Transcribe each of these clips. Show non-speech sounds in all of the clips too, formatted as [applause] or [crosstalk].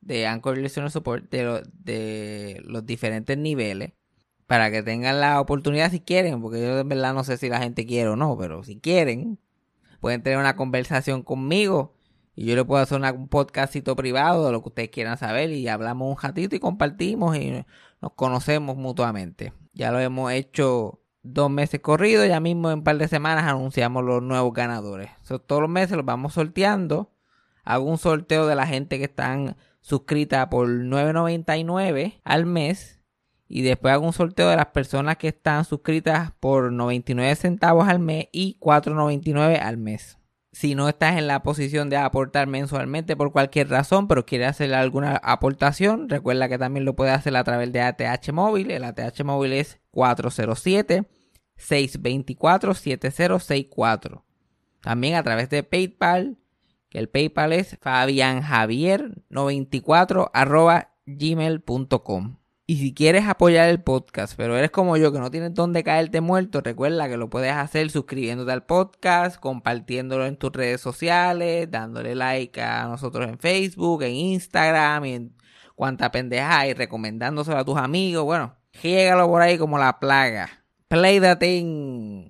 de Anchor Listener Support de, de los diferentes niveles para que tengan la oportunidad si quieren, porque yo de verdad no sé si la gente quiere o no, pero si quieren, pueden tener una conversación conmigo y yo le puedo hacer un podcastito privado de lo que ustedes quieran saber y hablamos un ratito y compartimos y nos conocemos mutuamente. Ya lo hemos hecho dos meses corridos, ya mismo en un par de semanas anunciamos los nuevos ganadores. todos los meses los vamos sorteando. Hago un sorteo de la gente que están suscrita por 9.99 al mes y después hago un sorteo de las personas que están suscritas por 99 centavos al mes y 4.99 al mes. Si no estás en la posición de aportar mensualmente por cualquier razón, pero quieres hacer alguna aportación, recuerda que también lo puedes hacer a través de ATH móvil. El ATH móvil es 407 624 7064. También a través de PayPal que el PayPal es fabianjavier94 gmail.com. Y si quieres apoyar el podcast, pero eres como yo que no tienes dónde caerte muerto, recuerda que lo puedes hacer suscribiéndote al podcast, compartiéndolo en tus redes sociales, dándole like a nosotros en Facebook, en Instagram y en cuanta pendeja y recomendándoselo a tus amigos. Bueno, llégalo por ahí como la plaga. Play the thing.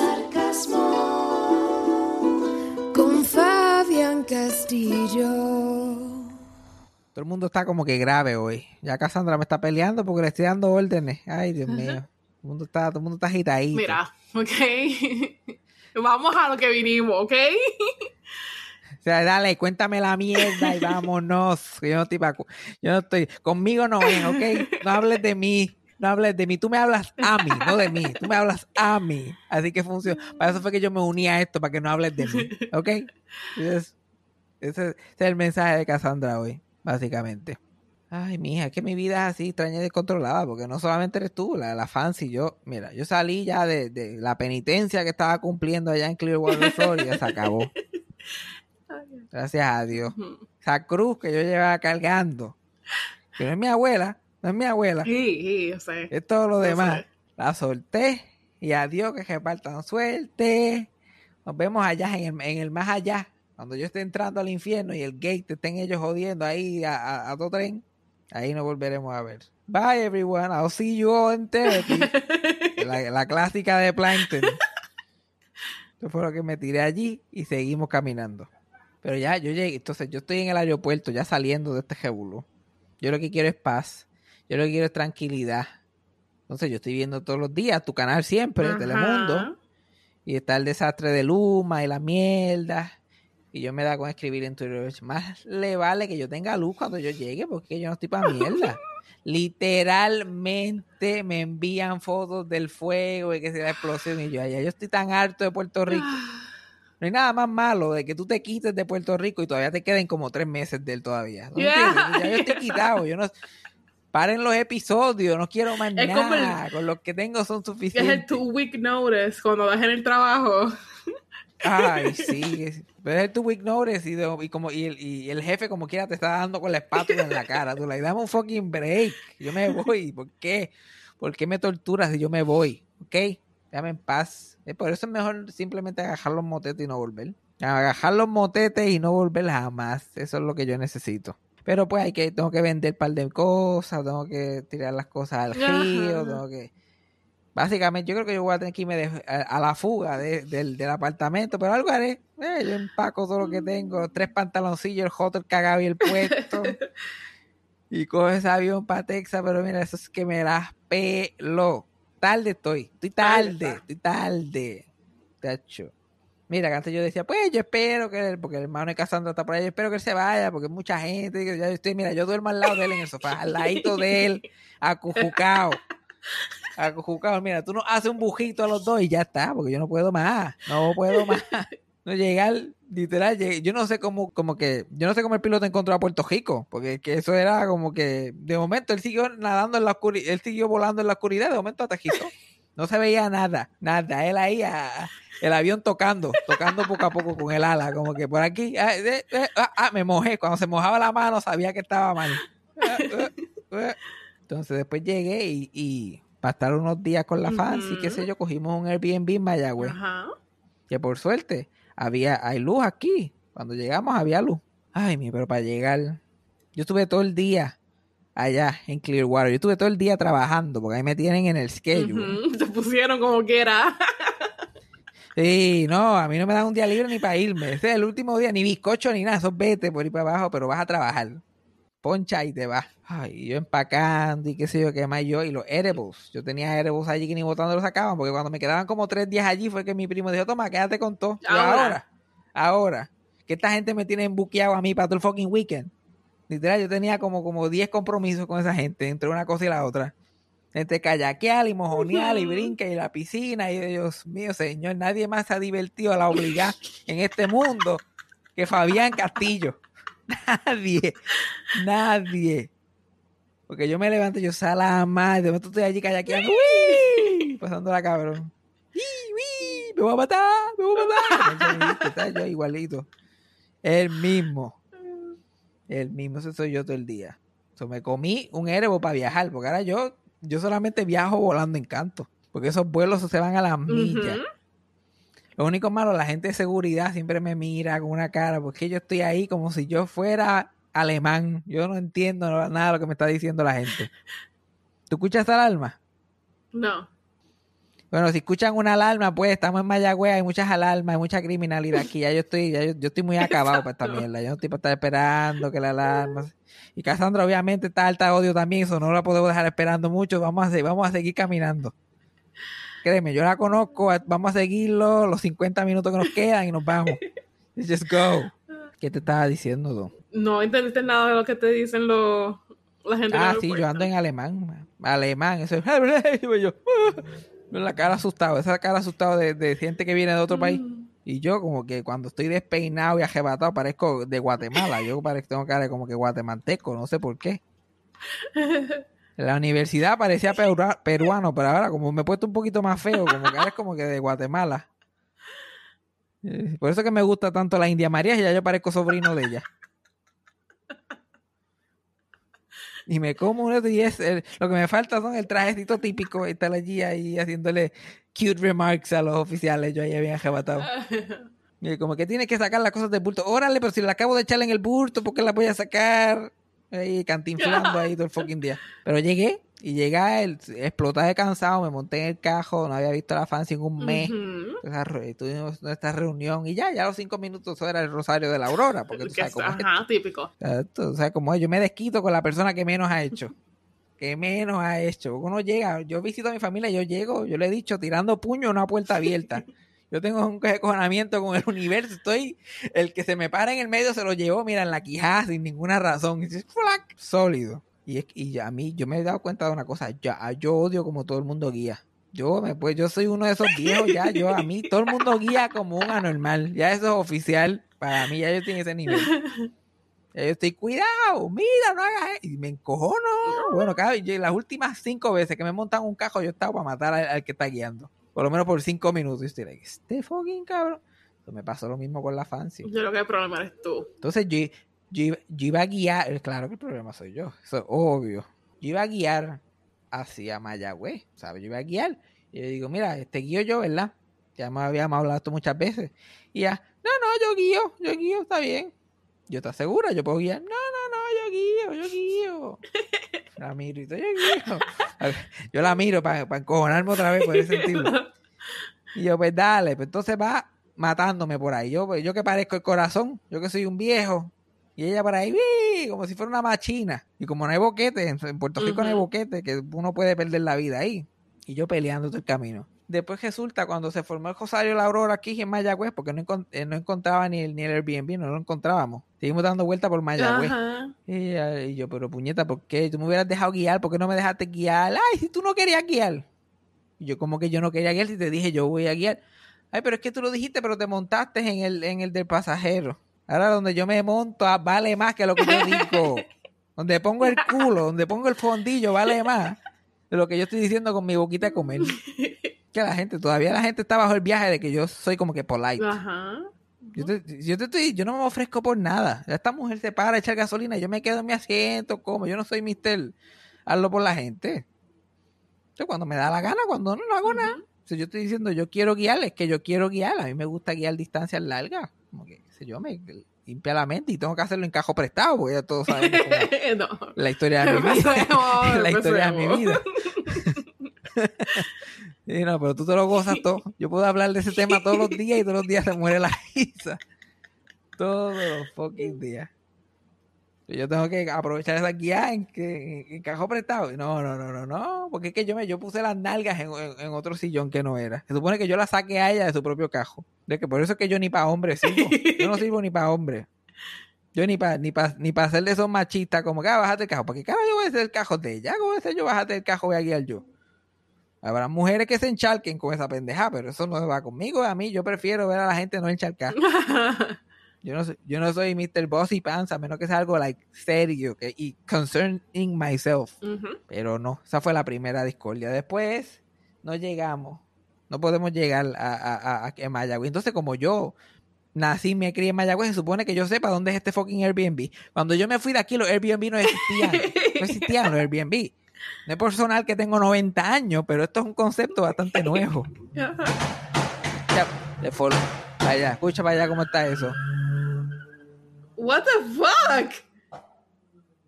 Mundo está como que grave hoy. Ya Cassandra me está peleando porque le estoy dando órdenes. Ay, Dios mío. Todo el mundo está, todo el mundo está agitadito. Mira, ok. [laughs] Vamos a lo que vinimos, ¿ok? [laughs] O sea, dale, cuéntame la mierda y vámonos. Yo no estoy, yo no estoy, conmigo no es, ¿ok? No hables de mí, no hables de mí. Tú me hablas a mí, no de mí. Tú me hablas a mí. Así que funciona. Para eso fue que yo me uní a esto, para que no hables de mí, ¿ok? Ese es, ese es el mensaje de Cassandra hoy, básicamente. Ay, mija, es que mi vida es así extraña y descontrolada, porque no solamente eres tú, la, la fancy, yo, mira, yo salí ya de, de la penitencia que estaba cumpliendo allá en Clearwater, [laughs] Florida, se acabó. Gracias a Dios. Esa cruz que yo llevaba cargando, que no es mi abuela, no es mi abuela, Sí, sí, yo sé. es todo lo Yo demás. sé. La solté y adiós, que repartan suerte. Nos vemos allá en el, en el más allá. Cuando yo esté entrando al infierno y el gate te estén ellos jodiendo ahí a, a, a todo tren, ahí nos volveremos a ver. Bye everyone, I'll see you all in therapy. [laughs] la, la clásica de Plankton. Eso fue lo que me tiré allí y seguimos caminando. Pero ya, yo llegué, entonces yo estoy en el aeropuerto ya saliendo de este jebulo. Yo lo que quiero es paz. Yo lo que quiero es tranquilidad. Entonces yo estoy viendo todos los días tu canal siempre, Ajá. Telemundo. Y está el desastre de Luma y la mierda. Y yo me da con escribir en Twitter. Más le vale que yo tenga luz cuando yo llegue, porque yo no estoy para mierda. [laughs] Literalmente me envían fotos del fuego y que sea la explosión. Y yo, allá yo estoy tan harto de Puerto Rico. [sighs] No hay nada más malo de que tú te quites de Puerto Rico y todavía te queden como tres meses de él todavía. ¿No Yeah. Ya yo estoy quitado. Yo no. [laughs] Paren los episodios, no quiero más Es como el- nada. Con los que tengo son Que es el suficientes. two week notice cuando das en el trabajo. Ay, sí. Pero es tu week notice y, de- y como, y, el, y el jefe como quiera te está dando con la espátula en la cara. Tú le dame un fucking break. Yo me voy. ¿Por qué? ¿Por qué me torturas si yo me voy? ¿Ok? Déjame en paz. Por eso es mejor simplemente agarrar los motetes y no volver. Agajar los motetes y no volver jamás. Eso es lo que yo necesito. Pero pues hay que, tengo que vender un par de cosas, tengo que tirar las cosas al río, tengo que... Básicamente, yo creo que yo voy a tener que irme de- a, a la fuga de- del, del apartamento, pero algo haré. Eh, yo empaco todo lo que tengo, tres pantaloncillos, el hotel cagado y el puesto. [laughs] y cojo ese avión para Texas, pero mira, eso es que me las pelo. Tarde estoy, estoy tarde, estoy tarde. Tacho. Mira, que antes yo decía, pues yo espero que él, porque el hermano de Cassandra está por ahí, yo espero que él se vaya, porque mucha gente, que ya yo estoy, mira, yo duermo al lado de él en el sofá, al ladito de él, acujucao. [laughs] Acujucao, mira, tú nos haces un bujito a los dos y ya está, porque yo no puedo más, no puedo [laughs] más. No llegar, literal, llegué- yo no sé cómo, como que, yo no sé cómo el piloto encontró a Puerto Rico, porque que eso era como que, de momento él siguió nadando en la oscuridad, él siguió volando en la oscuridad, de momento aterrizó. No se veía nada, nada, él ahí, ah, el avión tocando, tocando poco a poco con el ala, como que por aquí, ah, eh, eh, ah, ah, me mojé, cuando se mojaba la mano sabía que estaba mal. Eh. Entonces después llegué y, y para estar unos días con la fancy, qué sé yo, cogimos un Airbnb en Mayagüez Ajá. que por suerte había hay luz aquí. Cuando llegamos había luz. Ay, mi, pero para llegar, yo estuve todo el día allá en Clearwater. Yo estuve todo el día trabajando porque ahí me tienen en el schedule. [laughs] Te pusieron como que era. Sí, no, a mí no me dan un día libre ni para irme. Ese es el último día, ni bizcocho ni nada. Eso vete por ir para abajo, pero vas a trabajar. Poncha y te vas. Ay, yo empacando y qué sé yo, qué más yo. Y los edibles. Yo tenía edibles allí que ni botando los sacaban, porque cuando me quedaban como tres días allí fue que mi primo dijo, toma, quédate con todo. Ahora. ahora, ahora, que esta gente me tiene embuqueado a mí para todo el fucking weekend. Literal, yo tenía como, como 10 compromisos con esa gente, entre una cosa y la otra. Entre kayakear y mojonear y brinca y la piscina. Y Dios mío, señor, nadie más se ha divertido a la obligada en este mundo que Fabián Castillo. Nadie, nadie. Porque yo me levanto y yo sala más, de momento estoy allí kayakeando, ¡uy! pasando la cabrón. ¡Uy, uy! ¡Me voy a matar! ¡Me voy a matar! [laughs] Está yo igualito. El mismo. El mismo, ese soy yo todo el día. So, me comí un erebo para viajar, porque ahora yo, yo solamente viajo volando en canto. Porque esos vuelos se van a las millas. Lo único malo, la gente de seguridad siempre me mira con una cara, porque yo estoy ahí como si yo fuera alemán. Yo no entiendo nada de lo que me está diciendo la gente. [laughs] ¿Tú escuchas alarma? No. Bueno, si escuchan una alarma, pues estamos en Mayagüez, hay muchas alarmas, hay mucha criminalidad aquí. Ya yo estoy, ya yo, yo estoy muy [laughs] acabado para esta mierda. Yo no estoy para estar esperando que la alarma. Y Cassandra obviamente está alta de odio también, eso no la podemos dejar esperando mucho. Vamos a, vamos a seguir caminando. Créeme, yo la conozco, vamos a seguirlo los 50 minutos que nos quedan y nos vamos. [laughs] Just go. ¿Qué te estaba diciendo tú? No entendiste nada de lo que te dicen los la gente en Ah, sí, yo ando en alemán. Alemán, eso es. [laughs] yo, con la cara asustado, esa cara asustado de, de gente que viene de otro país. Mm. Y yo, como que cuando estoy despeinado y ajebatado, parezco de Guatemala. Yo parezco, tengo cara como que guatemalteco, no sé por qué. [laughs] La universidad parecía perua- peruano, pero ahora, como me he puesto un poquito más feo, como que es como que de Guatemala. Eh, Por eso que me gusta tanto la India María, y ya yo parezco sobrino de ella. Y me como uno y es el- lo que me falta son el trajecito típico y estar allí ahí haciéndole cute remarks a los oficiales. Yo ahí bien arrebatado. [laughs] Como que tienes que sacar las cosas del bulto. Órale, pero si la acabo de echarle en el bulto, ¿por qué la voy a sacar? Ahí cantinflando ahí [laughs] todo el fucking día. Pero llegué y llegué, el, exploté de cansado, me monté en el cajo, no había visto a la fancy en un mes. Esa re- Tuvimos nuestra reunión y ya, ya a los cinco minutos eso era el rosario de la aurora, porque tú [laughs] sabes es- cómo es. Ajá, típico. Exacto, o sea, como es, yo me desquito con la persona que menos ha hecho. Que menos ha hecho. Uno llega, yo visito a mi familia, yo llego, yo le he dicho, tirando puño a una puerta abierta. Yo tengo un cojonamiento con el universo. Estoy, el que se me para en el medio se lo llevó, mira, en la quijada sin ninguna razón. Y dices, "Flac", sólido. Y, es, y a mí, yo me he dado cuenta de una cosa, yo, yo odio como todo el mundo guía. Yo me pues yo soy uno de esos viejos ya, yo a mí todo el mundo guía como un anormal, ya eso es oficial, para mí ya yo estoy en ese nivel. Ya yo estoy, cuidado, mira, no hagas eso. Y me encojono. Bueno, cada las últimas cinco veces que me montan un cajo, yo estaba para matar al, al que está guiando. Por lo menos por cinco minutos. Y estoy like, este fucking cabrón. Entonces me pasó lo mismo con la fancy. Yo creo que el problema eres tú. Entonces yo, yo, iba- yo iba a guiar, eh, claro que el problema soy yo, eso es obvio. Yo iba a guiar hacia Mayagüez, ¿sabes? Yo iba a guiar. Y yo digo, mira, este guío yo, ¿verdad? Ya me habíamos hablado esto muchas veces. Y ya, No, no, yo guío, yo guío, está bien. Yo estoy segura, yo puedo guiar. No, no, no, yo guío, yo guío. [laughs] La miro y todo, yo la miro para encojonarme otra vez por ese sentido. [laughs] Y yo, pues dale, pues entonces va matándome por ahí. Yo, yo que parezco el corazón, yo que soy un viejo. Y ella por ahí, ¡bii! como si fuera una machina. Y como no hay boquete, en Puerto Rico no hay boquete, que uno puede perder la vida ahí. Y yo peleando todo el camino. Después resulta, cuando se formó el Rosario La Aurora aquí en Mayagüez, porque no, encon- eh, no encontraba ni el, ni el Airbnb, no lo encontrábamos. Seguimos dando vuelta por Mayagüez. Y, eh, y yo, pero puñeta, ¿por qué? Tú me hubieras dejado guiar, ¿por qué no me dejaste guiar? Ay, si tú no querías guiar. Y yo, como que yo no quería guiar si te dije yo voy a guiar. Ay, pero es que tú lo dijiste, pero te montaste en el, en el del pasajero. Ahora donde yo me monto ah, vale más que lo que yo digo. [laughs] donde pongo el culo, donde pongo el fondillo, vale más de lo que yo estoy diciendo con mi boquita de comer. [laughs] Que la gente, todavía la gente está bajo el viaje de que yo soy como que polite. Ajá. Yo te, yo te estoy, yo no me ofrezco por nada. Esta mujer se para a echar gasolina, yo me quedo en mi asiento, como yo no soy mister, hazlo por la gente. Yo cuando me da la gana, cuando no, no hago nada. Si yo estoy diciendo yo quiero guiar, es que yo quiero guiar. A mí me gusta guiar distancias largas. Como que, sé yo, me limpia la mente y tengo que hacerlo en cajo prestado, porque ya todos cómo- [laughs] no. la historia de [laughs] mi vida. [laughs] La historia de mi vida. No, pero tú te lo gozas todo. Yo puedo hablar de ese tema todos los días y todos los días se muere la risa. Todos los fucking días. Yo tengo que aprovechar esa guía en que en cajón prestado. No, no, no, no, no. Porque es que yo me yo puse las nalgas en, en- en otro sillón que no era. Se supone que yo la saqué a ella de su propio cajo. De que por eso es que yo ni para hombre sirvo. Yo no sirvo ni para hombre. Yo ni para ni pa, ni pa hacer de esos machistas como que ah, bájate el cajo. Porque cara yo voy a hacer el cajo de ella. ¿Cómo voy a hacer yo bájate el cajo voy a guiar yo? Habrá mujeres que se encharquen con esa pendeja, pero eso no va conmigo. A mí yo prefiero ver a la gente no encharcar. [laughs] Yo no soy, yo no soy Mr. Bossy Pants, a menos que sea algo like serio que, y concerning myself. Pero no, esa fue la primera discordia. Después no llegamos. No podemos llegar a, a, a, a- a Mayagüez. Entonces, como yo nací y me crié en Mayagüez, se supone que yo sepa dónde es este fucking Airbnb. Cuando yo me fui de aquí, los Airbnb no existían. [laughs] No existían los Airbnb. No es por sonar que tengo 90 años, pero esto es un concepto bastante nuevo. Ya, de follow. Vaya, escucha para allá cómo está eso. What the fuck?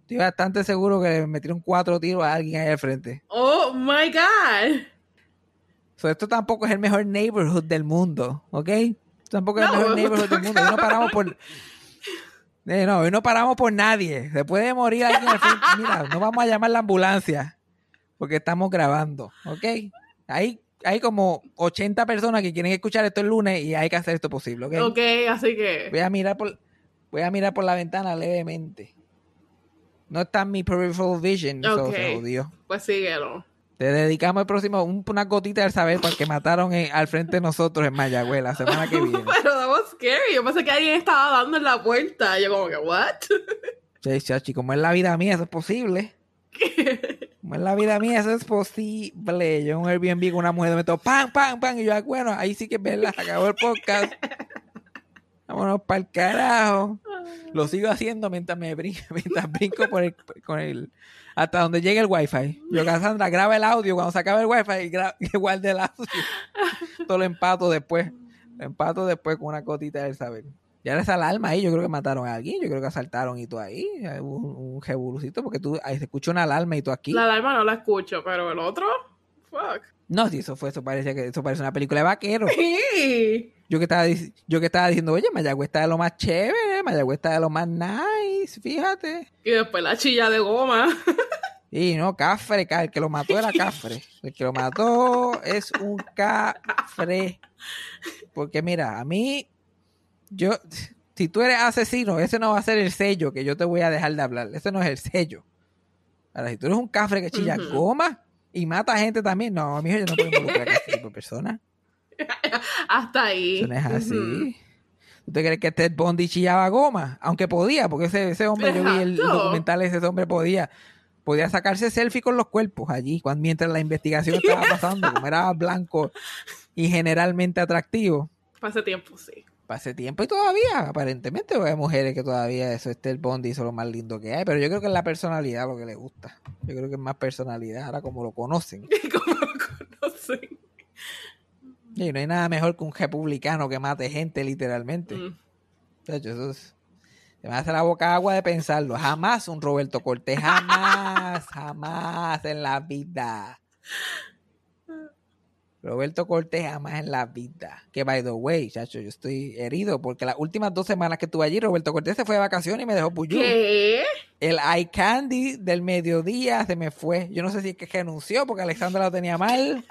Estoy bastante seguro que le metieron cuatro tiros a alguien ahí al frente. Oh my god. So, esto tampoco es el mejor neighborhood del mundo, ¿ok? Tampoco es el mejor neighborhood del mundo. No paramos por... Eh, no, hoy no paramos por nadie. Se puede morir alguien al. [laughs] Mira, no vamos a llamar la ambulancia porque estamos grabando, ¿ok? Hay, hay como 80 personas que quieren escuchar esto el lunes y hay que hacer esto posible, ¿ok? Ok, así que. Voy a mirar por, voy a mirar por la ventana levemente. No está en mi peripheral vision, so Ok. se jodió. Pues síguelo. Te dedicamos el próximo, un- una gotita del saber para que mataron en- al frente de nosotros en Mayagüez la semana que [laughs] viene. Pero that was scary. Yo pensé que alguien estaba dando en la puerta. Yo como que, what? [laughs] Sí, chachi, como es la vida mía, eso es posible. Como es la vida mía, eso es posible. Yo en un Airbnb con una mujer me toco pam, pam, pam. Y yo, ah, bueno, ahí sí que es verdad, acabó el podcast. [laughs] Vámonos para el carajo. Lo sigo haciendo mientras me brinco, mientras brinco por el, con el, hasta donde llegue el wifi. Yo, Cassandra, graba el audio cuando se acabe el wifi y, [laughs] guarde el audio. Todo lo empato después. Lo empato después con una gotita del saber. Y ahora esa alarma ahí, yo creo que mataron a alguien, yo creo que asaltaron y todo ahí. Hubo Un, un porque tú ahí se escucha una alarma y tú aquí. La alarma no la escucho, pero el otro. Fuck. No, sí, eso fue, eso parece que eso parece una película de vaquero. Sí. Yo que estaba yo que estaba diciendo, oye, Mayagüez está de lo más chévere, Mayagüez está de lo más nice, fíjate. Y después la chilla de goma. [laughs] Y no, Cafre, ca- el que lo mató era [laughs] Cafre. El que lo mató es un Cafre. Porque mira, a mí, yo, si tú eres asesino, ese no va a ser el sello que yo te voy a dejar de hablar. Ese no es el sello. Ahora, si tú eres un Cafre que chilla goma y mata gente también, no, mijo, yo no puedo involucrar a ese tipo de personas. [laughs] Hasta ahí. Eso no es así. Ujú. ¿Tú te crees que Ted Bundy chillaba goma? Aunque podía, porque ese, ese hombre, yo vi el, Exacto. documental, ese hombre podía, podía sacarse selfie con los cuerpos allí, cuando, mientras la investigación estaba [laughs] pasando, como era blanco y generalmente atractivo. Hace tiempo, sí. Para ese tiempo y todavía, aparentemente, hay mujeres que todavía eso es Ted Bundy, eso es lo más lindo que hay, pero yo creo que es la personalidad lo que le gusta. Yo creo que es más personalidad, ahora como lo conocen. [laughs] Como lo conocen. Y no hay nada mejor que un republicano que mate gente, literalmente. Mm. Eso es- me hace la boca agua de pensarlo. Jamás un Roberto Cortés. Jamás, [laughs] jamás en la vida. Roberto Cortés jamás en la vida. Que by the way, chacho, yo estoy herido porque las últimas dos semanas que estuve allí, Roberto Cortés se fue de vacaciones y me dejó puyú. ¿Qué? El eye candy del mediodía se me fue. Yo no sé si es que renunció porque Alexandra lo tenía mal.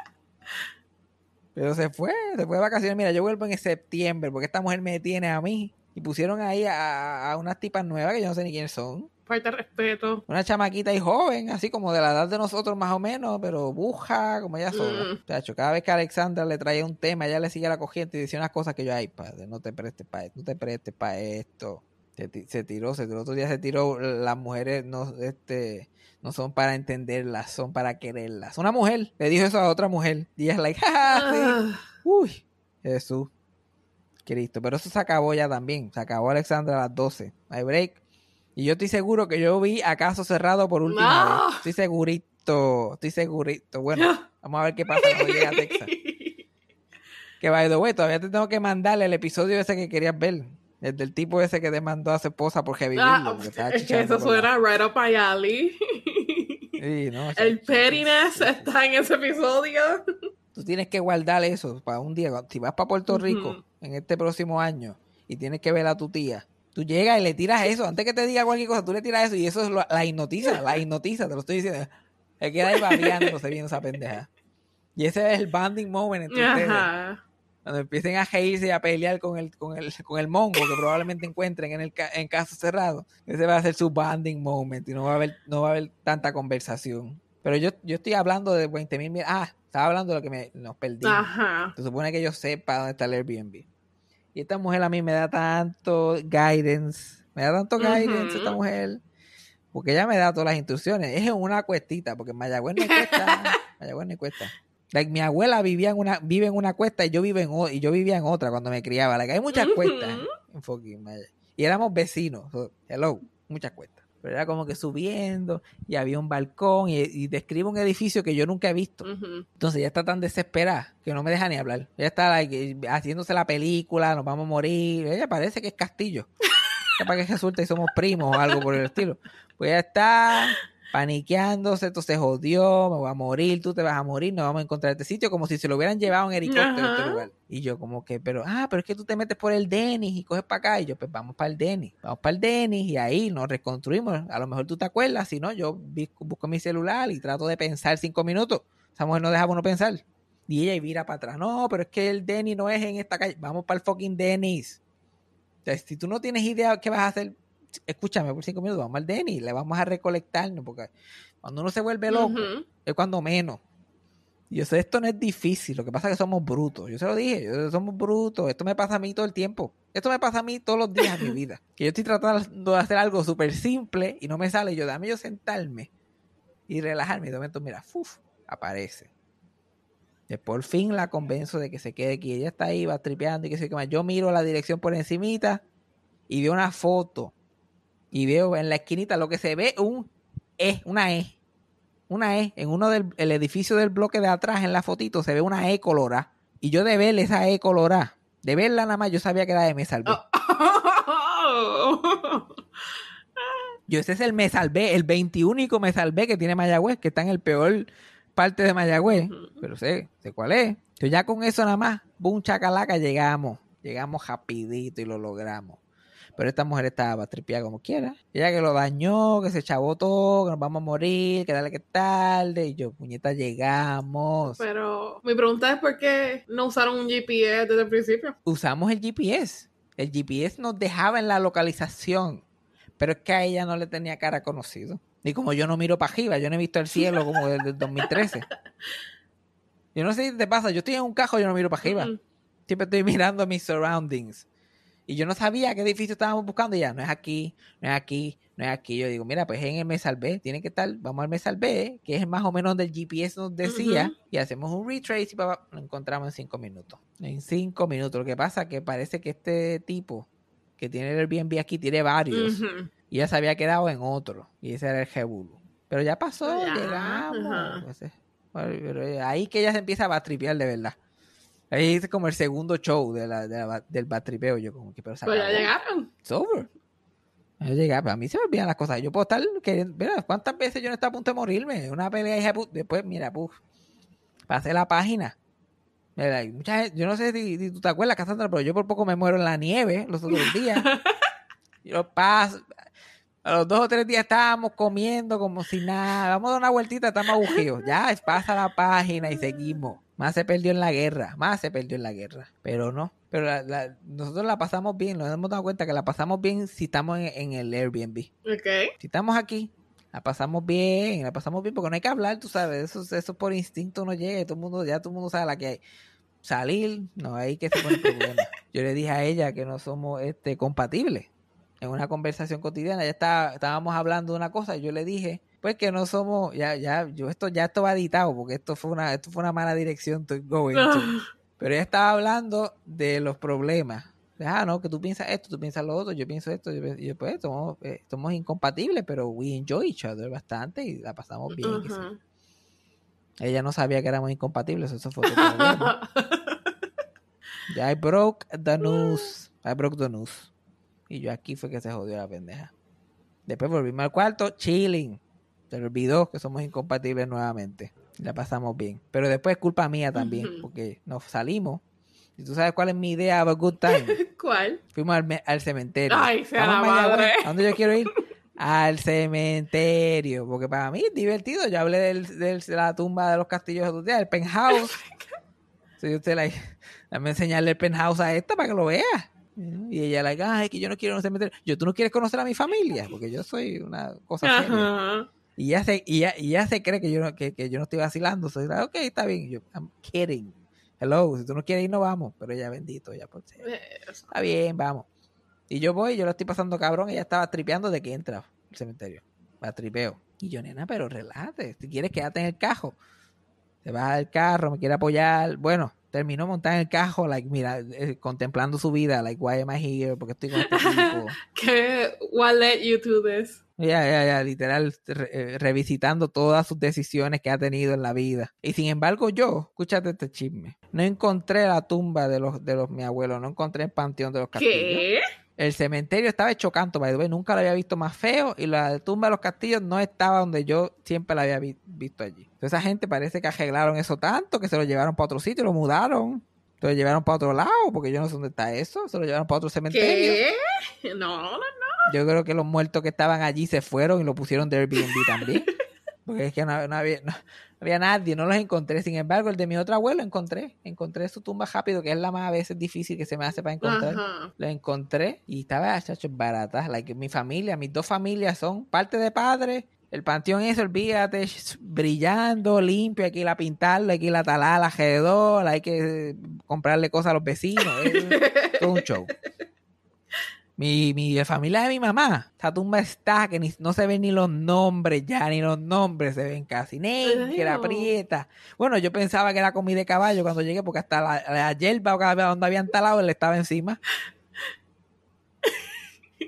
Pero se fue, se fue de vacaciones. Mira, yo vuelvo en septiembre porque esta mujer me tiene a mí. Y pusieron ahí a, a unas tipas nuevas que yo no sé ni quiénes son. Falta de respeto. Una chamaquita y joven, así como de la edad de nosotros más o menos, pero buja como ella sola. Mm. Chacho, cada vez que Alexandra le traía un tema, ella le sigue la corriente y decía unas cosas que yo, ay, padre, no te prestes para esto, no te prestes para esto. Se, ti- se tiró, se tiró, otro día se tiró, las mujeres no, este, no son para entenderlas, son para quererlas. Una mujer le dijo eso a otra mujer y ella es like, "Ja, ja, sí". Ah, Uy, Jesús. Cristo. Pero eso se acabó ya también. Se acabó Alexandra a las 12. Hay break. Y yo estoy seguro que yo vi a caso cerrado por última No. vez. Estoy segurito. Estoy segurito. Bueno, vamos a ver qué pasa cuando llegue a Texas. [laughs] Que by the way, todavía te tengo que mandarle el episodio ese que querías ver. El del tipo ese que demandó a su esposa. Ah, porque estaba es [laughs] que eso con la- suena right up my alley. Sí, no, [laughs] El pettiness está en ese episodio. Tú tienes que guardar eso para un día. Si vas para Puerto Rico en este próximo año y tienes que ver a tu tía, tú llegas y le tiras eso. Antes que te diga cualquier cosa, tú le tiras eso y eso es lo- la hipnotiza, la hipnotiza, te lo estoy diciendo. Se queda ahí babeándose viendo esa pendeja. Y ese es el banding moment entre ustedes. Ajá. Cuando empiecen a reírse y a pelear con el, con el, con el mongo que probablemente encuentren en el en caso cerrado. Ese va a ser su banding moment y no va a haber, no va a haber tanta conversación. Pero yo, yo estoy hablando de 20 mil. Ah, estaba hablando de lo que me, nos perdimos. Ajá. Se supone que yo sepa dónde está el Airbnb. Y esta mujer a mí me da tanto guidance. Me da tanto guidance esta mujer. Porque ella me da todas las instrucciones. Es en una cuestita, porque en Mayagüez no cuesta. [laughs] Mayagüez no cuesta. Like, mi abuela vivía en una, vive en una cuesta y yo, vivo en, y yo vivía en otra cuando me criaba. Like, hay muchas cuestas en fucking Y éramos vecinos. so, hello, muchas cuestas. Pero era como que subiendo y había un balcón y, y describe un edificio que yo nunca he visto. Entonces ella está tan desesperada que no me deja ni hablar. Ella está like, haciéndose la película, nos vamos a morir. Ella parece que es Castillo. [laughs] Ya para que resulte y somos primos o algo por el estilo. Pues ella está paniqueándose, esto se jodió, me voy a morir, tú te vas a morir, nos vamos a encontrar este sitio como si se lo hubieran llevado en helicóptero a este lugar. Y yo como que, pero, ah, pero es que tú te metes por el Denis y coges para acá. Y yo, pues vamos para el Denis, vamos para el Denis y ahí nos reconstruimos. A lo mejor tú te acuerdas, si no, yo busco mi celular y trato de pensar cinco minutos. Esa mujer no deja uno pensar. Y ella y vira para atrás. No, pero es que el Denis no es en esta calle. Vamos para el fucking Denis. O sea, si tú no tienes idea qué vas a hacer, escúchame por cinco minutos, vamos al Denis, le vamos a recolectarnos, porque cuando uno se vuelve loco, es cuando menos. Y Yo sé, esto no es difícil, lo que pasa es que somos brutos. Yo se lo dije, yo- somos brutos. Esto me pasa a mí todo el tiempo. Esto me pasa a mí todos los días de mi [laughs] vida. Que yo estoy tratando de hacer algo súper simple y no me sale. Yo, dame yo sentarme y relajarme. Y de momento, mira, ¡fuf! aparece. Que por fin la convenzo de que se quede aquí. Ella está ahí, va tripeando y que sé qué más. Yo miro la dirección por encimita y veo una foto. Y veo en la esquinita lo que se ve un E, una E. Una E. En uno del el edificio del bloque de atrás, en la fotito, se ve una E colorada. Y yo de ver esa E colorada, de verla nada más, yo sabía que era de Me Salvé. [laughs] Yo ese es el Me Salvé, el 21 Me Salvé que tiene Mayagüez, que está en el peor parte de Mayagüez. Pero sé, sé cuál es. Yo ya con eso nada más, boom, chacalaca, llegamos. Llegamos rapidito y lo logramos. Pero esta mujer estaba tripeada como quiera. Ella que lo dañó, que se chavó todo, que nos vamos a morir, que dale que tarde. Y yo, puñeta, llegamos. Pero mi pregunta es por qué no usaron un GPS desde el principio. Usamos el GPS. El GPS nos dejaba en la localización. Pero es que a ella no le tenía cara conocido. Y como yo no miro para arriba, yo no he visto el cielo como desde el 2013. Yo no sé si te pasa, yo estoy en un cajo y yo no miro para arriba. Mm. Siempre estoy mirando mis surroundings. Y yo no sabía qué edificio estábamos buscando. Y ya, no es aquí, no es aquí, no es aquí. Yo digo, mira, pues en el Me Salvé, tiene que estar, vamos al Me Salvé, que es más o menos donde el GPS nos decía. Y hacemos un retrace y lo encontramos en cinco minutos. En cinco minutos. Lo que pasa es que parece que este tipo que tiene el Airbnb aquí tiene varios. Y ya se había quedado en otro. Y ese era el Jebulu. Pero ya pasó, Ya, llegamos. Pues, bueno, pero ahí que ella se empieza a tripear de verdad. Ahí es como el segundo show de la, de la del batripeo. Yo como que, pero Pues ya llegaron. It's over. Yo llegué, pero a mí se me olvidan las cosas. Yo puedo estar queriendo, mira, ¿cuántas veces yo no estaba a punto de morirme? Una pelea hija de pu- Después, mira, puf, pasé la página. Mira, mucha gente- yo no sé si, si tú te acuerdas, Cassandra, pero yo por poco me muero en la nieve los otros días. [laughs] yo paso, a los dos o tres días estábamos comiendo como si nada. Vamos a dar una vueltita, estamos agujeros. Ya, pasa la página y seguimos. Más se perdió en la guerra, más se perdió en la guerra. Pero no, pero la- la- nosotros la pasamos bien, nos hemos dado cuenta que la pasamos bien si estamos en, en el Airbnb. Ok. Si estamos aquí, la pasamos bien, la pasamos bien porque no hay que hablar, tú sabes, eso, eso por instinto no llega, todo el mundo, ya todo el mundo sabe la que hay. Salir, no hay que se pone problema. [laughs] Yo le dije a ella que no somos este compatibles. En una conversación cotidiana, ya estaba, estábamos hablando de una cosa, y yo le dije, pues que no somos, ya, ya, yo esto, ya esto va editado, porque esto fue una, esto fue una mala dirección to go [laughs] into. Pero ella estaba hablando de los problemas. Ah, no, que tú piensas esto, tú piensas lo otro, yo pienso esto, yo, pienso- y yo, pues somos, eh, somos incompatibles, pero we enjoy each other bastante y la pasamos bien. Ella no sabía que éramos incompatibles, eso fue otro problema. [laughs] Ya I broke the news. I broke the news. Y yo aquí fue que se jodió la pendeja. Después volvimos al cuarto, chilling. Se le olvidó que somos incompatibles nuevamente. La pasamos bien. Pero después es culpa mía también, porque nos salimos. Y tú sabes cuál es mi idea of a good time. [laughs] ¿Cuál? Fuimos al, al cementerio. Ay, sea la madre. ¿A dónde yo quiero ir? [laughs] Al cementerio. Porque para mí es divertido. Yo hablé del, del- de la tumba de los castillos de el penthouse. Si usted la, dame enseñarle el penthouse a esta para que lo vea. Y ella like, ay, que yo no quiero un cementerio. Yo, tú no quieres conocer a mi familia, porque yo soy una cosa seria. Y ya se, y ya, y ya se cree que yo no, que, que yo no estoy vacilando. Soy like, ok, está bien. Yo, I'm kidding. Hello, si tú no quieres ir, no vamos. Pero ella bendito, ya por ser. Eh, Está bien, vamos. Y yo voy, yo lo estoy pasando cabrón. Ella estaba tripeando de que entra al cementerio. Va tripeo. Y yo, nena, pero relájate. Si quieres, quédate en el cajo. Te vas al carro, me quiere apoyar. Bueno, terminó montada en el cajo, like, mira, eh, contemplando su vida. Like, why am I here? Porque estoy con este [laughs] tipo. ¿Qué? What let you do this? Ya, ya, ya, literal, re- eh, revisitando todas sus decisiones que ha tenido en la vida. Y sin embargo, yo, escúchate este chisme, no encontré la tumba de los, de los mi abuelos, no encontré el panteón de los castillos. ¿Qué? El cementerio estaba hecho canto, by the way, nunca lo había visto más feo y la tumba de los castillos no estaba donde yo siempre la había vi- visto allí. Entonces, esa gente parece que arreglaron eso tanto que se lo llevaron para otro sitio, lo mudaron. Se lo llevaron para otro lado, porque yo no sé dónde está eso. Se lo llevaron para otro cementerio. ¿Qué? No, no, no. Yo creo que los muertos que estaban allí se fueron y lo pusieron de Airbnb también. [laughs] Porque es que no, no había, no había nadie, no los encontré. Sin embargo, el de mi otro abuelo encontré. Encontré su tumba rápido, que es la más a veces difícil que se me hace para encontrar. Ajá. Lo encontré y estaba, chacho, barata. Like, mi familia, mis dos familias son parte de padre. El panteón es, olvídate, brillando, limpio. Hay que ir a pintarlo, hay que ir a talar alrededor, hay que eh, comprarle cosas a los vecinos. Es [laughs] todo un show. Mi, mi familia de mi mamá, esa tumba está que ni, no se ven ni los nombres ya, ni los nombres se ven casi. Negra, no. aprieta. Bueno, yo pensaba que era comida de caballo cuando llegué, porque hasta la, la hierba o cada donde habían talado, él estaba encima.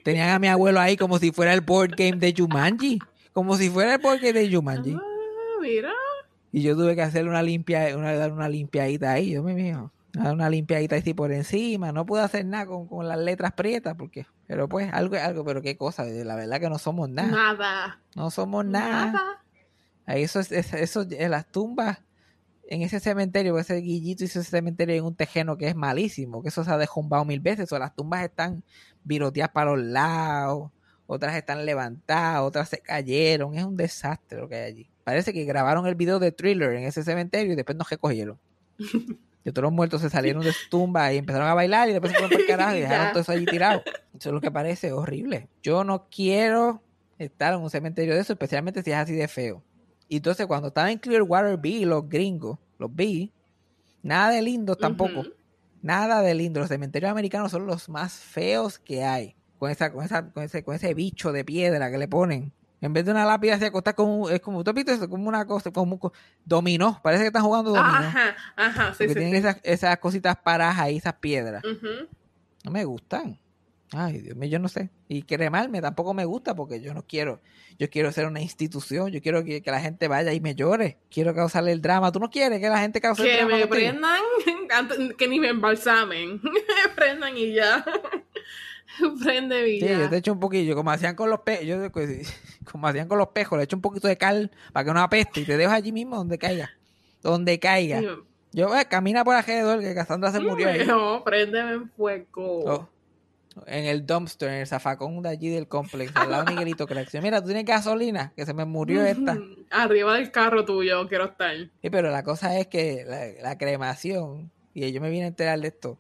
Tenían a mi abuelo ahí como si fuera el board game de Jumanji. Como si fuera el board game de Jumanji. Ah, mira. Y yo tuve que hacerle una limpia, una, dar una limpiadita ahí, yo me mijo. Una limpiadita así por encima. No pude hacer nada con, con las letras prietas, porque. Pero pues, algo es algo, pero qué cosa. La verdad que no somos nada. Nada. No somos nada. Nada. Eso es, es- eso, en las tumbas, en ese cementerio, ese guillito hizo ese cementerio en un tejeno que es malísimo, que eso se ha dejumbado mil veces. O las tumbas están viroteadas para los lados, otras están levantadas, otras se cayeron. Es un desastre lo que hay allí. Parece que grabaron el video de Thriller en ese cementerio y después nos recogieron. [laughs] Que todos los muertos se salieron de su tumba y empezaron a bailar y después se fueron [laughs] por carajo y dejaron todo eso allí tirado. Eso es lo que parece horrible. Yo no quiero estar en un cementerio de eso, especialmente si es así de feo. Y entonces cuando estaba en Clearwater vi los gringos, los vi, nada de lindos tampoco. Nada de lindo. Los cementerios americanos son los más feos que hay. Con esa, con esa, con ese, con ese bicho de piedra que le ponen. En vez de una lápida se acosta como, es como, ¿tú eso? Como una cosa, como un dominó. Parece que están jugando dominó. Ajá, ajá, sí, porque sí. tienen sí. esas, esas cositas paradas ahí, esas piedras. No me gustan. Ay, Dios mío, yo no sé. Y cremarme tampoco me gusta porque yo no quiero. Yo quiero ser una institución. Yo quiero que, que la gente vaya y me llore. Quiero causarle el drama. ¿Tú no quieres que la gente cause el Que drama? me contigo? prendan, [laughs] que ni me embalsamen. Me [laughs] prendan y ya. [laughs] Prende y Sí, yo te echo un poquillo, como hacían con los pejos, [laughs] como hacían con los pejos, le echo un poquito de cal para que no apeste y te dejo allí mismo donde caiga. Donde caiga. Yo, eh, camina por alrededor, que Cassandra se murió ahí. No, préndeme en fuego. Oh. En el dumpster, en el zafacón de allí del complex, al lado de Miguelito Corrección. Mira, tú tienes gasolina, que se me murió esta. Arriba del carro tuyo quiero estar. Sí, pero la cosa es que la, la cremación, y yo me vine a enterar de esto,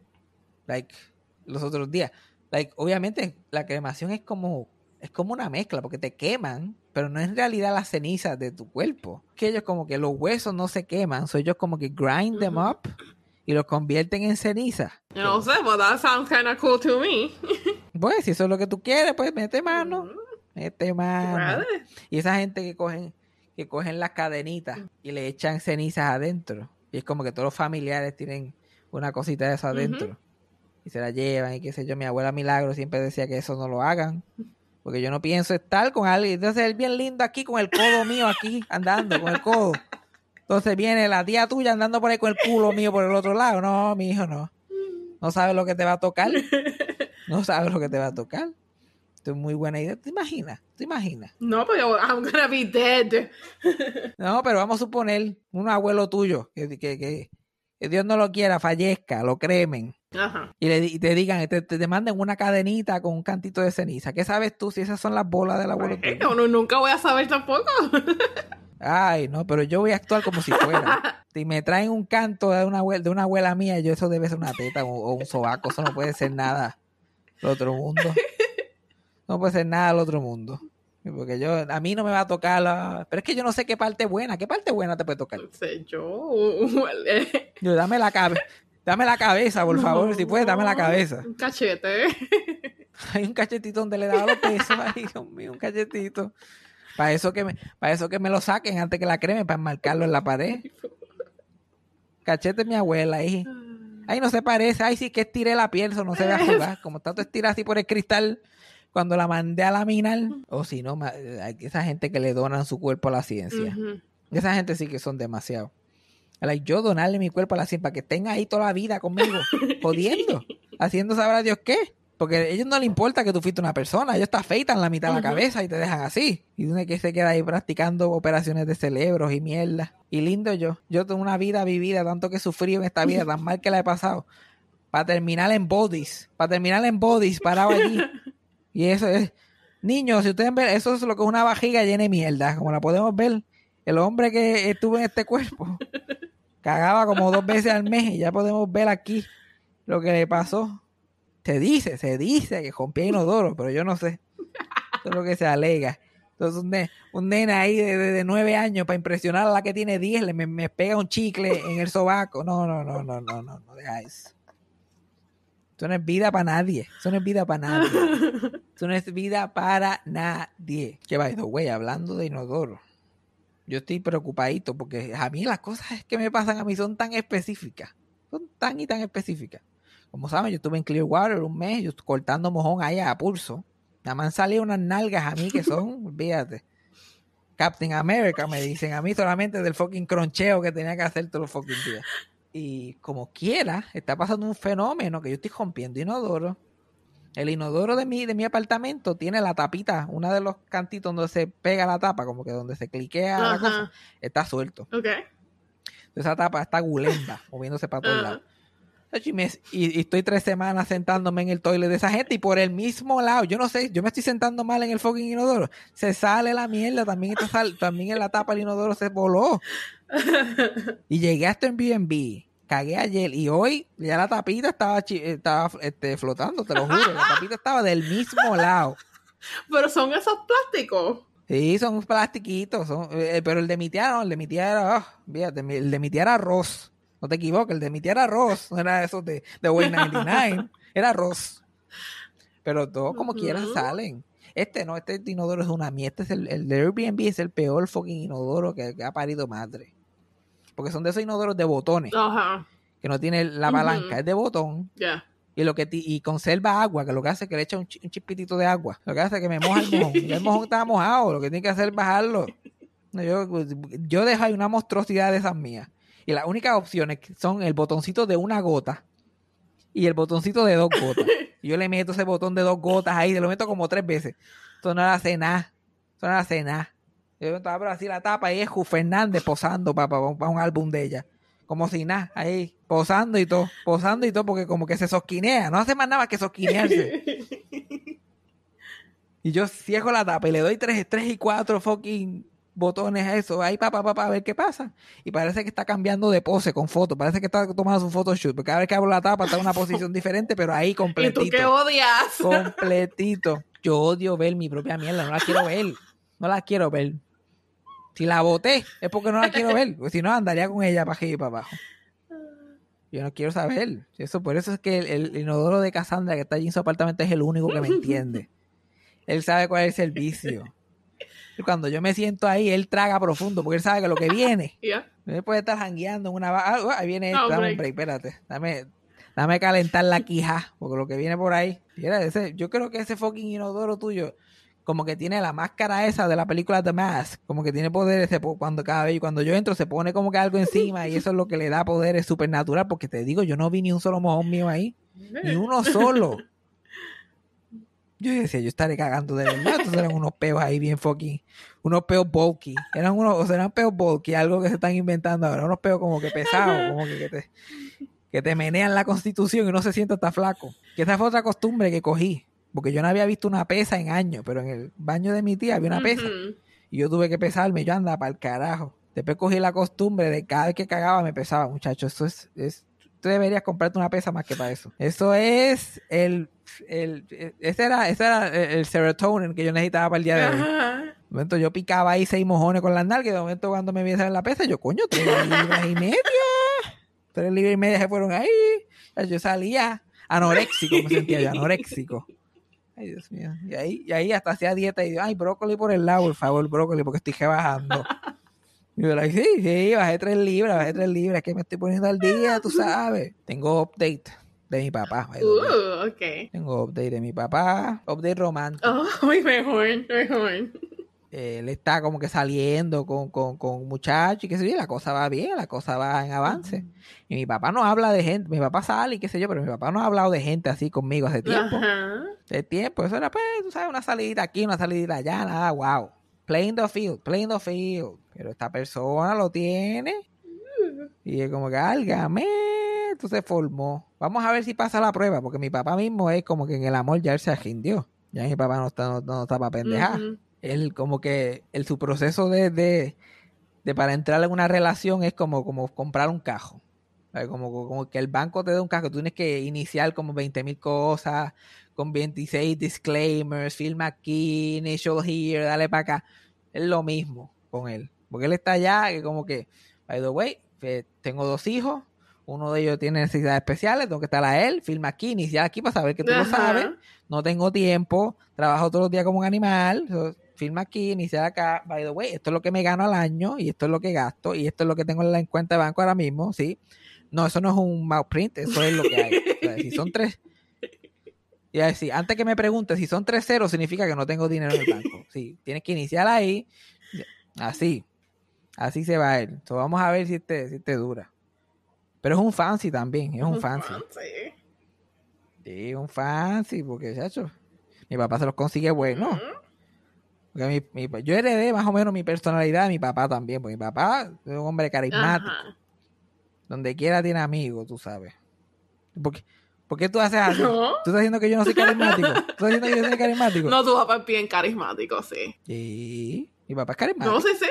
like, los otros días. Like, obviamente, la cremación es como, es como una mezcla, porque te queman, pero no es en realidad las cenizas de tu cuerpo. Que ellos como que los huesos no se queman, so ellos como que grind them up y los convierten en ceniza. No sé, but that sounds kind of cool to me. [laughs] Pues, si eso es lo que tú quieres, pues mete mano. Mete mano. Y esa gente que cogen, que cogen las cadenitas y le echan cenizas adentro. Y es como que todos los familiares tienen una cosita de eso adentro. Y se la llevan y qué sé yo. Mi abuela Milagro siempre decía que eso no lo hagan. Porque yo no pienso estar con alguien. Entonces él bien lindo aquí con el codo mío aquí, andando con el codo. Entonces viene la tía tuya andando por ahí con el culo mío por el otro lado. No, mi hijo no. No sabes lo que te va a tocar. No sabes lo que te va a tocar. Esto es muy buena idea. ¿Te imaginas? ¿Te imaginas? No, pero I'm gonna be dead. No, pero vamos a suponer un abuelo tuyo que, que, que- que Dios no lo quiera, fallezca, lo cremen Ajá. y, le, y te digan, te, te, manden una cadenita con un cantito de ceniza. ¿Qué sabes tú si esas son las bolas del abuelo Pues, tuyo? uno nunca voy a saber tampoco. [laughs] Ay, no, pero yo voy a actuar como si fuera. [laughs] Si me traen un canto de una abuela, de una abuela mía, yo eso debe ser una teta o, o un sobaco, eso no puede ser nada del otro mundo. [laughs] No puede ser nada del otro mundo. Porque yo, a mí no me va a tocar la... Pero es que yo no sé qué parte buena, ¿qué parte buena te puede tocar? No sé yo. Yo, dame la cabeza. Dame la cabeza, por favor. Si puedes, dame la cabeza. Un cachete. [laughs] Hay un cachetito donde le daba los pesos. [laughs] Ay, Dios mío, un cachetito. Para eso que me, para eso que me lo saquen antes que la cremen, para enmarcarlo en la pared. Cachete mi abuela ahí. Ay, no se parece. Ay, sí que estiré la piel, eso no se ve a jugar. [laughs] Como tanto estira así por el cristal cuando la mandé a laminar. O si no, esa gente que le donan su cuerpo a la ciencia. Esa gente sí que son demasiado. Like, yo donarle mi cuerpo a la ciencia para que estén ahí toda la vida conmigo, [laughs] jodiendo, haciendo saber a Dios qué. Porque a ellos no les importa que tú fuiste una persona, ellos te afeitan la mitad de la cabeza y te dejan así. Y uno que se queda ahí practicando operaciones de cerebros y mierda. Y lindo yo, yo tengo una vida vivida, tanto que he sufrido en esta vida, [laughs] tan mal que la he pasado. Para terminar en bodies, para terminar en bodies, parado allí. [laughs] Y eso es, niños, si ustedes ven, eso es lo que es una vajiga llena de mierda, como la podemos ver. El hombre que estuvo en este cuerpo cagaba como dos veces al mes y ya podemos ver aquí lo que le pasó. Se dice, se dice que rompía inodoro, pero yo no sé. Eso es lo que se alega. Entonces un, un nene ahí de, de, de nueve años para impresionar a la que tiene diez le me, me pega un chicle en el sobaco. No, no, no, no, no, no, no deja eso. Eso no es vida para nadie. Eso no es vida para nadie. [laughs] Eso no es vida para nadie. Que by the way, hablando de inodoro, yo estoy preocupadito porque a mí las cosas que me pasan a mí son tan específicas. Son tan y tan específicas. Como saben, yo estuve en Clearwater un mes, yo estoy cortando mojón ahí a pulso. Nada más han salido unas nalgas a mí que son, [laughs] olvídate. Captain America me dicen a mí solamente del fucking croncheo que tenía que hacer todos los fucking días. Y como quiera, está pasando un fenómeno que yo estoy rompiendo inodoro. El inodoro de mi, de mi apartamento tiene la tapita, una de los cantitos donde se pega la tapa, como que donde se cliquea la cosa, está suelto. Ok. Esa tapa está gulemba, [laughs] moviéndose para todos lados. Y, me- y- y estoy tres semanas sentándome en el toilet de esa gente y por el mismo lado, yo no sé, yo me estoy sentando mal en el fucking inodoro. Se sale la mierda, también, está sal- también en la tapa el inodoro se voló. Y llegué hasta en B&B, cagué ayer y hoy ya la tapita estaba, estaba este, flotando, te lo juro. La tapita estaba del mismo lado. Pero son esos plásticos. Sí, son plastiquitos, son, eh, pero el de mi tía no, el de mi tía era, fíjate, mi- el de mi tía era arroz. No te equivoques, el de mi tía era arroz, no era eso de, de Way 99, [laughs] era arroz. Pero todos como quieran salen. Este no, este inodoro es una mierda. Este es el, el de Airbnb es el peor fucking inodoro que, que ha parido madre. Porque son de esos inodoros de botones, Ajá. que no tiene la palanca, es de botón. Ya. Y lo que y conserva agua, que lo que hace es que le echa un, un chispitito de agua. Lo que hace es que me moja el mojón. El mojón estaba mojado. Lo que tiene que hacer es bajarlo. No, Yo, yo dejo ahí una monstruosidad de esas mías. Y las únicas opciones son el botoncito de una gota y el botoncito de dos gotas. Y yo le meto ese botón de dos gotas ahí, se lo meto como tres veces. Esto no hace nada. Esto no hace nada. Yo abro así la tapa y es Ju Fernández posando para, un álbum de ella. Como si nada, ahí, posando y todo, posando y todo, porque como que se sosquinea, no hace más nada que sosquinearse. Y yo cierro la tapa y le doy tres, tres y cuatro fucking botones a eso, ahí pa, pa, pa, a ver qué pasa. Y parece que está cambiando de pose con foto, parece que está tomando su photoshoot, porque cada vez que abro la tapa está en una posición diferente, pero ahí [laughs] ¿Y tú completito. qué odias? completito. Yo odio ver mi propia mierda, no la quiero ver. No la quiero ver. Si la boté, es porque no la quiero ver. Porque si no, andaría con ella para arriba y para abajo. Yo no quiero saber. Eso, por eso es que el, el inodoro de Cassandra que está allí en su apartamento es el único que me entiende. Él sabe cuál es el servicio. Y cuando yo me siento ahí, él traga profundo, porque él sabe que lo que viene Ya. él puede estar jangueando en una ah, ah, ahí viene No, esto, dame un break. break, espérate. Dame, dame calentar la quija, porque lo que viene por ahí. Mira, ese, yo creo que ese fucking inodoro tuyo, como que tiene la máscara esa de la película The Mask, como que tiene poderes cuando cada vez, cuando yo entro se pone como que algo encima y eso es lo que le da poderes supernatural, porque te digo, yo no vi ni un solo mojón mío ahí, ni uno solo. [laughs] Yo decía, yo estaré cagando de verdad. Entonces eran unos peos ahí bien fucking, unos peos bulky. Eran unos, o sea, eran peos bulky, algo que se están inventando ahora. Unos peos como que pesados, como que, que te, que te menean la constitución y no se siente hasta flaco. Que esa fue otra costumbre que cogí. Porque yo no había visto una pesa en años, pero en el baño de mi tía había una pesa. Y yo tuve que pesarme, yo andaba para el carajo. Después cogí la costumbre de cada vez que cagaba me pesaba, muchachos. Eso es, es, tú deberías comprarte una pesa más que para eso. Eso es el, el ese era, ese era el, el serotonin que yo necesitaba para el día de hoy. Ajá. De momento yo picaba ahí seis mojones con las nalgas y de momento cuando me vi a saber la pesa, yo, coño, tres libras y media. [laughs] Tres libras y media se fueron ahí. Yo salía anoréxico, me sentía yo, anoréxico. Ay, Dios mío. Y ahí, y ahí hasta hacía dieta y yo, ay, brócoli por el lado, por favor, brócoli, porque estoy rebajando. Y yo, like, sí, sí, bajé tres libras, bajé tres libras, que me estoy poniendo al día, tú sabes. Tengo update de mi papá. Uh, ok. Tengo update de mi papá, update romántico. Oh, [laughs] muy mejor, mejor. Él está como que saliendo con, con, con muchachos y qué sé yo, la cosa va bien, la cosa va en avance. Y mi papá no habla de gente, mi papá sale y qué sé yo, pero mi papá no ha hablado de gente así conmigo hace tiempo. Ajá. Hace tiempo, eso era pues, tú sabes, una salidita aquí, una salidita allá, nada, wow. Playing the field, playing the field. Pero esta persona lo tiene. Y es como que, álgame, tú se formó. Vamos a ver si pasa la prueba, porque mi papá mismo es como que en el amor ya él se rindió. Ya mi papá no está, no, no está para pendejar. Él como que el, su proceso de, de, de para entrar en una relación es como, como comprar un cajo. Como, como que el banco te da un cajo, tú tienes que iniciar como 20 mil cosas, con 26 disclaimers, firma aquí, initial here, dale para acá. Es lo mismo con él. Porque él está allá, que como que, by the way, tengo dos hijos, uno de ellos tiene necesidades especiales, tengo que estar a él, firma aquí, iniciar aquí para saber que tú lo sabes no tengo tiempo, trabajo todos los días como un animal, firma aquí, iniciar acá, by the way, esto es lo que me gano al año y esto es lo que gasto y esto es lo que tengo en la cuenta de banco ahora mismo, ¿sí? No, eso no es un mouse print, eso es lo que hay. O sea, si son tres... Y a decir, antes que me pregunte si son tres ceros, significa que no tengo dinero en el banco. Sí, tienes que iniciar ahí, así, así se va a ir. So, vamos a ver si este, si este dura. Pero es un fancy también, es un fancy. Sí. Sí, un fancy, porque, chacho, mi papá se los consigue bueno. Porque mi- mi- yo heredé más o menos mi personalidad de mi papá también, porque mi papá es un hombre carismático. Ajá. Donde quiera tiene amigos, tú sabes. ¿Por qué, por qué tú haces así? No. ¿Tú estás diciendo que yo no soy carismático? ¿Tú estás diciendo que yo soy carismático? No, tu papá es bien carismático, sí. Sí, mi papá es carismático. No sé, sí.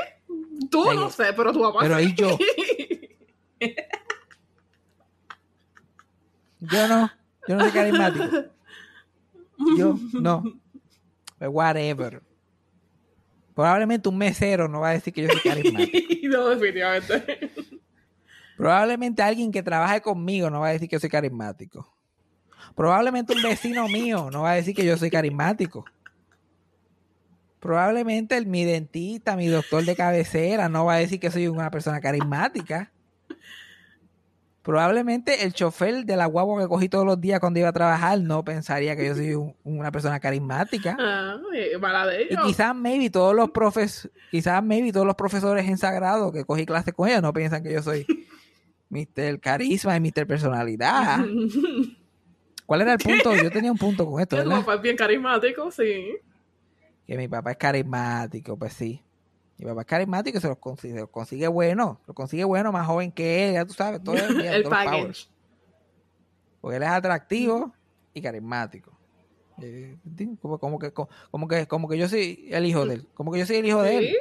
Tú no sé, pero tu papá pero sí. ¿y yo? Yo no, yo no soy carismático. Yo no. Whatever. Probablemente un mesero no va a decir que yo soy carismático. [laughs] no, definitivamente. Probablemente alguien que trabaje conmigo no va a decir que yo soy carismático. Probablemente un vecino mío no va a decir que yo soy carismático. Probablemente el, mi dentista, mi doctor de cabecera no va a decir que soy una persona carismática. Probablemente el chofer de la guagua que cogí todos los días cuando iba a trabajar no pensaría que yo soy un- una persona carismática. [laughs] Ah, mala de Y ellos. quizás maybe todos los profes, quizás maybe todos los profesores en sagrado que cogí clases con ellos no piensan que yo soy Mr. Carisma y Mr. Personalidad. [laughs] ¿Cuál era el punto? Yo tenía un punto con esto, ¿verdad? papá es bien carismático, sí. Que mi papá es carismático, pues sí. Mi papá es carismático y se los consigue, se los consigue bueno. Los consigue bueno, más joven que él, ya tú sabes, todo [laughs] el, El todos los package. Porque él es atractivo y carismático. Eh, Como, como que, como, que, como que yo soy el hijo de él. Como que yo soy el hijo de él. Sí.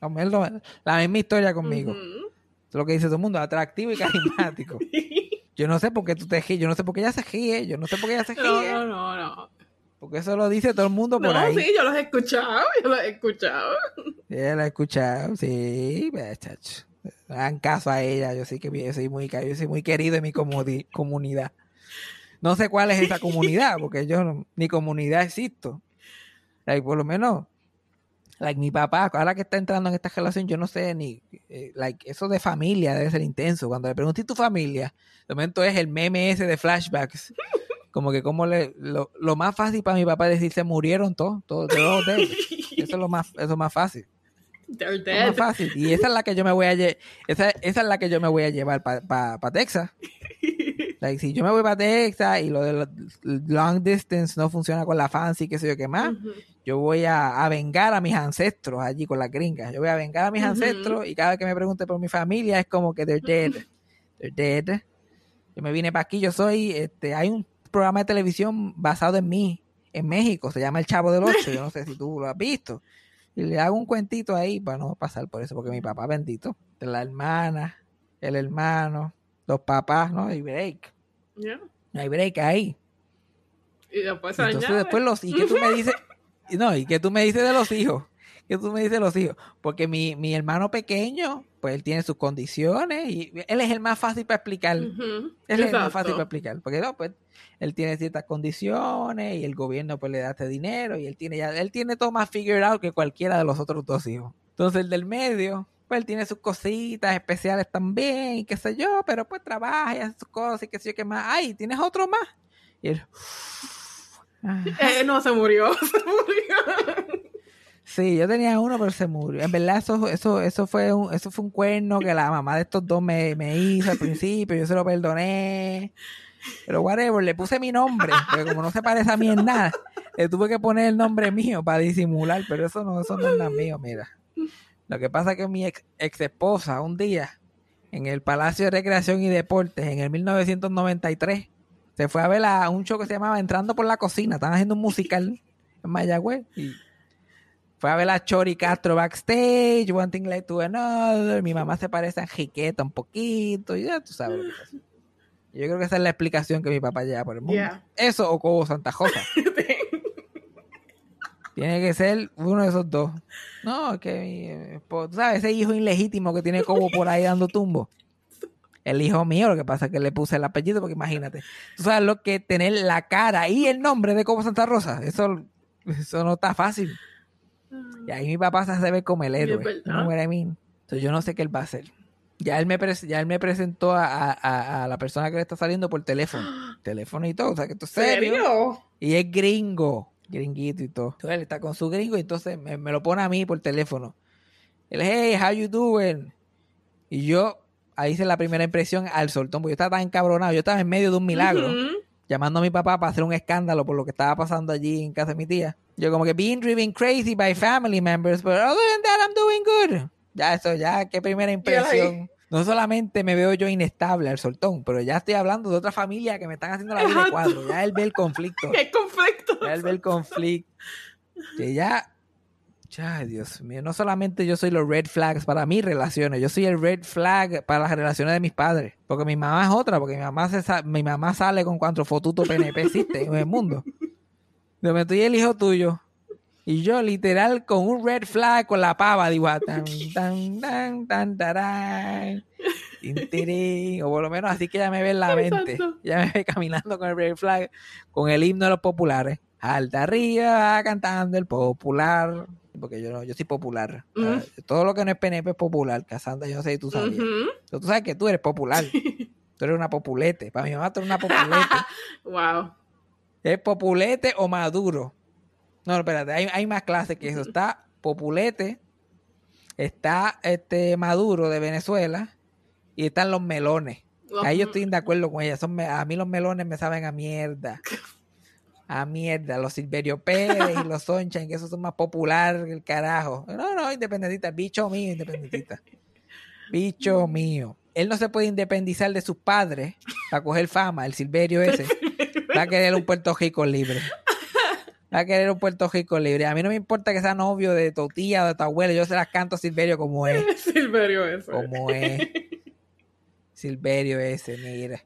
Como él no- la misma historia conmigo. Es lo que dice todo el mundo, atractivo y carismático. [laughs] Yo no sé por qué tú te ríes, yo no sé por qué ella se ríe, yo no sé por qué ella se No, ríe. no, no, no. Porque eso lo dice todo el mundo por No, ahí. sí, yo los he escuchado, yo los he escuchado. Ella la ha escuchado, sí, chacho. Hagan caso a ella, yo sí que yo soy muy, yo soy muy querido en mi comunidad. No sé cuál es esa comunidad, [laughs] porque yo no- ni comunidad existo. Like, por lo menos, like, mi papá, ahora que está entrando en esta relación, yo no sé ni, eh, like, eso de familia debe ser intenso. Cuando le pregunté tu familia, de momento es el meme ese de flashbacks. [laughs] Como que como le, lo, lo más fácil para mi papá es decir, se murieron todos, todos, todos de ellos. [laughs] Eso es lo más, eso es más fácil. They're Es más dead. fácil. Y esa es la que yo me voy a esa, esa es la que yo me voy a llevar para Texas. [laughs] Like, si yo me voy para Texas y lo de lo- long distance no funciona con la fancy, qué sé yo qué más, yo voy a, a vengar a mis ancestros allí con las gringas. Yo voy a vengar a mis ancestros y cada vez que me pregunte por mi familia es como que they're dead. [laughs] They're dead. Yo me vine para aquí, yo soy, este, hay un programa de televisión basado en mí, en México, se llama El Chavo del Ocho, yo no sé si tú lo has visto. Y le hago un cuentito ahí para no pasar por eso, porque mi papá bendito, de la hermana, el hermano, los papás, no hay break, Yeah. no hay break ahí. Y después Entonces añade. después los y que tú me dices, no, y que tú me dices de los hijos, que tú me dices de los hijos, porque mi, mi hermano pequeño, pues él tiene sus condiciones y él es el más fácil para explicar. Él es el más fácil para explicar, porque no, pues él tiene ciertas condiciones y el gobierno pues le da este dinero y él tiene ya, él tiene todo más figured out que cualquiera de los otros dos hijos. Entonces el del medio, pues él tiene sus cositas especiales también y qué sé yo, pero pues trabaja y hace sus cosas y qué sé yo qué más. Ay, ¿tienes otro más? Y él. [laughs] Eh, no, se murió, [laughs] se murió. Sí, yo tenía uno, pero se murió. En verdad, eso, eso, eso fue un, eso fue un cuerno que la mamá de estos dos me, me hizo al principio, yo se lo perdoné. Pero whatever, le puse mi nombre, porque como no se parece a mí en nada, le tuve que poner el nombre mío para disimular, pero eso no, eso no es nada mío, mira. Lo que pasa es que mi ex, esposa, un día, en el Palacio de Recreación y Deportes, en el 1993, se fue a ver a un show que se llamaba Entrando por la Cocina, estaban haciendo un musical en Mayagüez, y fue a ver a Chori Castro backstage, one thing led to another, mi mamá se parece a Jiqueta un poquito, y ya tú sabes lo que pasa. Yo creo que esa es la explicación que mi papá lleva por el mundo. Yeah. Eso o Cobo Santa Josa. [laughs] Tiene que ser uno de esos dos. No, que mi esposo- tú sabes, ese hijo ilegítimo que tiene Cobo por ahí dando tumbo. El hijo mío, lo que pasa es que le puse el apellido, porque imagínate. Tú sabes lo que tener la cara y el nombre de Cobo Santa Rosa. Eso, eso no está fácil. Y ahí mi papá se hace ver como el héroe. mean? Entonces yo no sé qué él va a hacer. Ya él me, ya él me presentó a, a- a- la persona que le está saliendo por teléfono. [gasps] teléfono y todo. O sea, que esto es serio. ¿Serio? Y es gringo. Gringuito y todo. Entonces él está con su gringo y entonces me, me lo pone a mí por teléfono. Él, hey, how you doing? Y yo, ahí hice la primera impresión al soltón, porque yo estaba tan encabronado. Yo estaba en medio de un milagro llamando a mi papá para hacer un escándalo por lo que estaba pasando allí en casa de mi tía. Yo como que being driven crazy by family members, but other than that I'm doing good. Ya eso, ya qué primera impresión. No solamente me veo yo inestable al soltón, pero ya estoy hablando de otra familia que me están haciendo la vida de cuadro. Ya él ve el conflicto. [laughs] Qué conflicto. Ya él ve el conflicto. Que ya, ya, Dios mío, no solamente yo soy los red flags para mis relaciones, yo soy el red flag para las relaciones de mis padres. Porque mi mamá es otra, porque mi mamá, se sa- mi mamá sale con cuanto fotuto PNP existe en el mundo. Yo me estoy el hijo tuyo. Y yo, literal, con un red flag con la pava, digo, ah, tan, tan, tan, tan, tarán, o por lo menos así que ya me ve en la mente. Ya me ve caminando con el red flag, con el himno de los populares. Alta arriba, cantando el popular. Porque yo no, yo soy popular. Mm. Todo lo que no es PNP es popular. Casandra, yo no sé si tú sabías. Ujú. Pero tú sabes que tú eres popular. Tú [laughs] Tú eres una populete. Para mi mamá tú eres una populete. [laughs] Wow. ¿Es populete o maduro? No, no, espérate, hay, hay más clases que eso. Está populete, está este maduro de Venezuela y están los melones. Ahí yo estoy de acuerdo con ella. Son, a mí los melones me saben a mierda. A mierda. Los Silverio Pérez y los Sunshine, que esos son más populares que el carajo. No, no, independentista. Bicho mío, independentista. Bicho mío. Él no se puede independizar de sus padres para coger fama, el Silverio ese. Va a querer un Puerto Rico libre. Va a querer un Puerto Rico libre. A mí no me importa que sea novio de tu tía o de tu abuela. Yo se las canto a Silverio como es. [laughs] Silverio eso. Como es. [laughs] Silverio ese, mira.